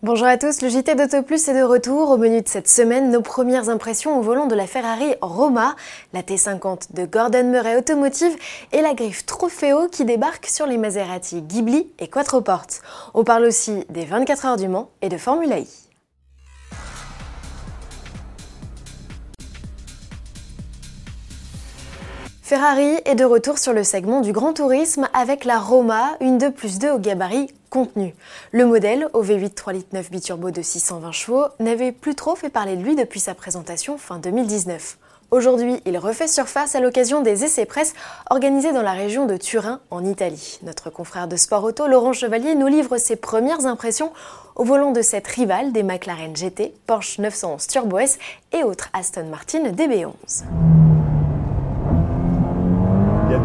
Bonjour à tous, le JT d'Autoplus est de retour. Au menu de cette semaine, nos premières impressions au volant de la Ferrari Roma, la T50 de Gordon Murray Automotive et la griffe Trofeo qui débarque sur les Maserati Ghibli et Quattroporte. On parle aussi des 24 heures du Mans et de Formula I. Ferrari est de retour sur le segment du grand tourisme avec la Roma, une 2 plus 2 au gabarit contenu. Le modèle, au V8 3 litres 9 biturbo de 620 chevaux, n'avait plus trop fait parler de lui depuis sa présentation fin 2019. Aujourd'hui, il refait surface à l'occasion des essais presse organisés dans la région de Turin, en Italie. Notre confrère de sport auto, Laurent Chevalier, nous livre ses premières impressions au volant de cette rivale des McLaren GT, Porsche 911 Turbo S et autres Aston Martin DB11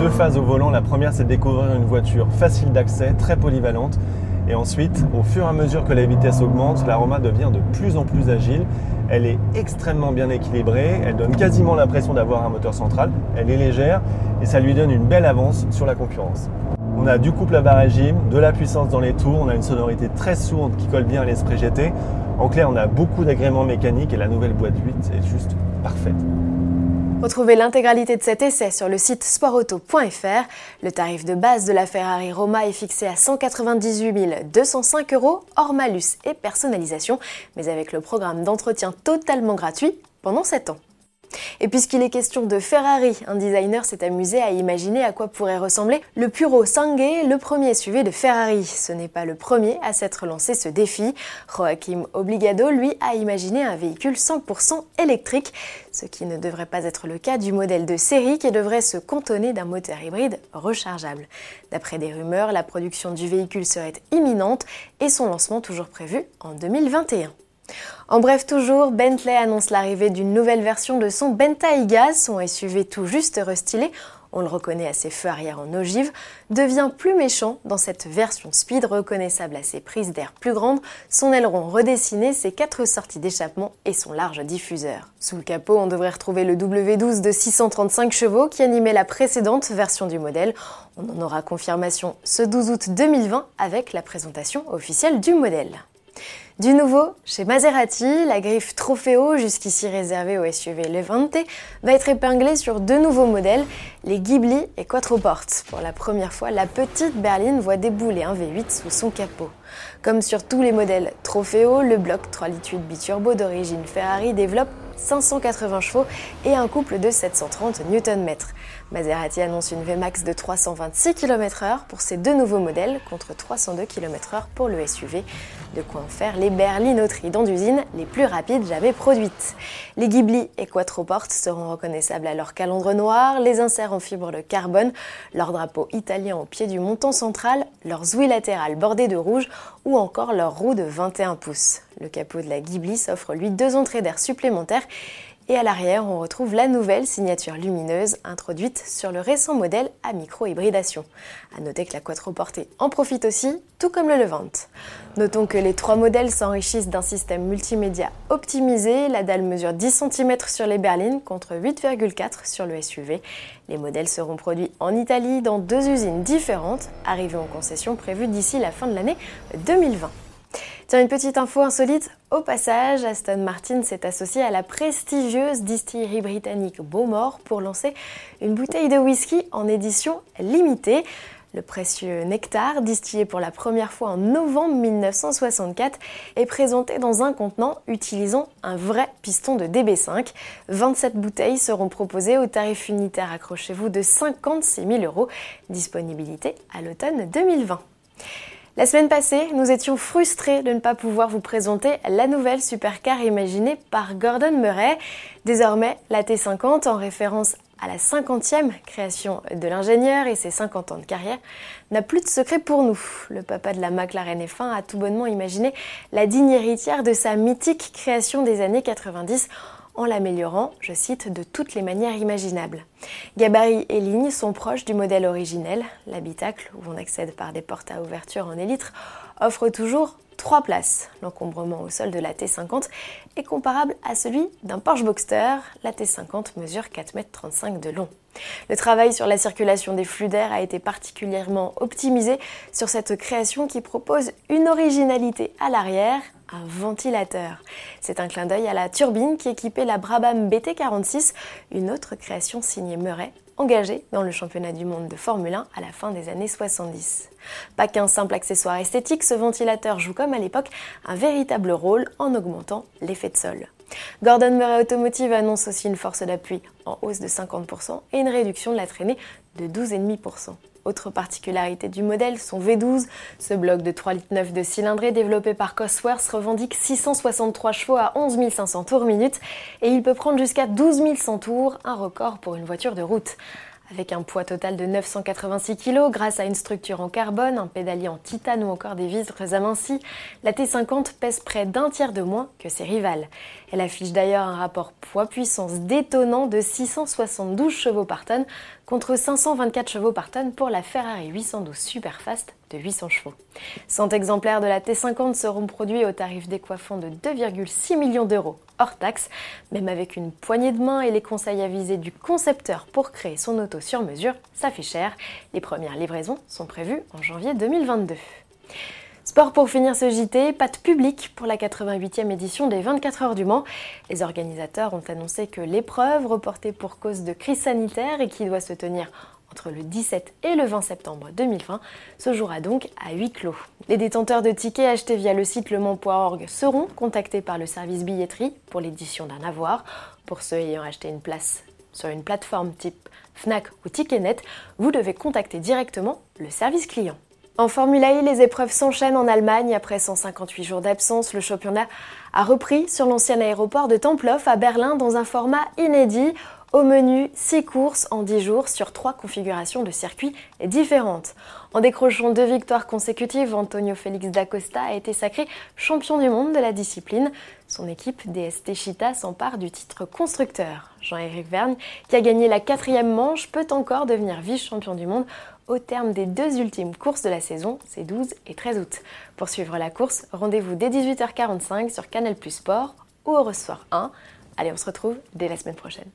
deux phases au volant. La première, c'est découvrir une voiture facile d'accès, très polyvalente. Et ensuite, au fur et à mesure que la vitesse augmente, la Roma devient de plus en plus agile. Elle est extrêmement bien équilibrée, elle donne quasiment l'impression d'avoir un moteur central, elle est légère et ça lui donne une belle avance sur la concurrence. On a du couple à bas régime, de la puissance dans les tours, on a une sonorité très sourde qui colle bien à l'esprit GT. En clair, on a beaucoup d'agréments mécaniques et la nouvelle boîte 8 est juste parfaite. Retrouvez l'intégralité de cet essai sur le site sportauto.fr. Le tarif de base de la Ferrari Roma est fixé à 198 205 euros hors malus et personnalisation, mais avec le programme d'entretien totalement gratuit pendant 7 ans. Et puisqu'il est question de Ferrari, un designer s'est amusé à imaginer à quoi pourrait ressembler le Puro Sangue, le premier SUV de Ferrari. Ce n'est pas le premier à s'être lancé ce défi. Joachim Obligado, lui, a imaginé un véhicule 100% électrique, ce qui ne devrait pas être le cas du modèle de série qui devrait se cantonner d'un moteur hybride rechargeable. D'après des rumeurs, la production du véhicule serait imminente et son lancement toujours prévu en 2021. En bref, toujours, Bentley annonce l'arrivée d'une nouvelle version de son Bentayga, son SUV tout juste restylé, on le reconnaît à ses feux arrière en ogive, devient plus méchant dans cette version speed reconnaissable à ses prises d'air plus grandes, son aileron redessiné, ses quatre sorties d'échappement et son large diffuseur. Sous le capot, on devrait retrouver le W12 de 635 chevaux qui animait la précédente version du modèle. On en aura confirmation ce 12 août 2020 avec la présentation officielle du modèle. Du nouveau, chez Maserati, la griffe Trofeo, jusqu'ici réservée au SUV Levante, va être épinglée sur deux nouveaux modèles, les Ghibli et Quattroporte. Pour la première fois, la petite berline voit débouler un V8 sous son capot. Comme sur tous les modèles Trofeo, le bloc 3 litres 8 biturbo d'origine Ferrari développe 580 chevaux et un couple de 730 Nm. Maserati annonce une Vmax de 326 km/h pour ces deux nouveaux modèles contre 302 km/h pour le SUV. De quoi en faire les berlines au trident d'usine les plus rapides jamais produites. Les Ghibli et Quattroporte seront reconnaissables à leur calandre noir, les inserts en fibre de carbone, leur drapeau italien au pied du montant central, leurs ouïes latérales bordées de rouge ou encore leur roue de 21 pouces. Le capot de la Ghibli s'offre lui deux entrées d'air supplémentaires et à l'arrière, on retrouve la nouvelle signature lumineuse introduite sur le récent modèle à micro-hybridation. A noter que la Quattroportée en profite aussi, tout comme le Levante. Notons que les trois modèles s'enrichissent d'un système multimédia optimisé. La dalle mesure 10 cm sur les berlines contre 8,4 sur le SUV. Les modèles seront produits en Italie dans deux usines différentes, arrivées en concession prévue d'ici la fin de l'année 2020. Tiens, une petite info insolite. Au passage, Aston Martin s'est associé à la prestigieuse distillerie britannique Bowmore pour lancer une bouteille de whisky en édition limitée. Le précieux nectar, distillé pour la première fois en novembre 1964, est présenté dans un contenant utilisant un vrai piston de DB5. 27 bouteilles seront proposées au tarif unitaire, accrochez-vous, de 56 000 euros. Disponibilité à l'automne 2020. La semaine passée, nous étions frustrés de ne pas pouvoir vous présenter la nouvelle supercar imaginée par Gordon Murray. Désormais, la T50, en référence à la 50e création de l'ingénieur et ses 50 ans de carrière, n'a plus de secret pour nous. Le papa de la McLaren F1 a tout bonnement imaginé la digne héritière de sa mythique création des années 90 en l'améliorant, je cite, de toutes les manières imaginables. Gabarit et lignes sont proches du modèle originel. L'habitacle, où on accède par des portes à ouverture en élytre, offre toujours trois places. L'encombrement au sol de la T50 est comparable à celui d'un Porsche Boxster. La T50 mesure 4,35 m de long. Le travail sur la circulation des flux d'air a été particulièrement optimisé sur cette création qui propose une originalité à l'arrière, un ventilateur. C'est un clin d'œil à la turbine qui équipait la Brabham BT46, une autre création signée Murray, engagée dans le championnat du monde de Formule 1 à la fin des années 70. Pas qu'un simple accessoire esthétique, ce ventilateur joue comme à l'époque un véritable rôle en augmentant l'effet de sol. Gordon Murray Automotive annonce aussi une force d'appui en hausse de 50% et une réduction de la traînée de 12,5%. Autre particularité du modèle, son V12, ce bloc de 3,9 litres de cylindrée développé par Cosworth revendique 663 chevaux à 11 500 tours minute et il peut prendre jusqu'à 12 100 tours, un record pour une voiture de route. Avec un poids total de 986 kg, grâce à une structure en carbone, un pédalier en titane ou encore des vitres amincies, la T50 pèse près d'un tiers de moins que ses rivales. Elle affiche d'ailleurs un rapport poids-puissance détonnant de 672 chevaux par tonne contre 524 chevaux par tonne pour la Ferrari 812 Superfast de 800 chevaux. 100 exemplaires de la T50 seront produits au tarif décoiffant de 2,6 millions d'euros hors taxe, même avec une poignée de main et les conseils avisés du concepteur pour créer son auto sur mesure, ça fait cher. Les premières livraisons sont prévues en janvier 2022. Sport pour finir ce JT, pas de public pour la 88e édition des 24 heures du Mans. Les organisateurs ont annoncé que l'épreuve, reportée pour cause de crise sanitaire et qui doit se tenir entre le 17 et le 20 septembre 2020, se jouera donc à huis clos. Les détenteurs de tickets achetés via le site lemans.org seront contactés par le service billetterie pour l'édition d'un avoir. Pour ceux ayant acheté une place sur une plateforme type Fnac ou Ticketnet, vous devez contacter directement le service client. En Formule E, les épreuves s'enchaînent en Allemagne. Après 158 jours d'absence, le championnat a repris sur l'ancien aéroport de Tempelhof à Berlin dans un format inédit. Au menu, 6 courses en 10 jours sur 3 configurations de circuits différentes. En décrochant deux victoires consécutives, Antonio Félix d'Acosta a été sacré champion du monde de la discipline. Son équipe DST Chita s'empare du titre constructeur. Jean-Éric Vergne, qui a gagné la quatrième manche, peut encore devenir vice-champion du monde au terme des deux ultimes courses de la saison, c'est 12 et 13 août. Pour suivre la course, rendez-vous dès 18h45 sur Canal Plus Sport ou Eurosport 1. Allez, on se retrouve dès la semaine prochaine.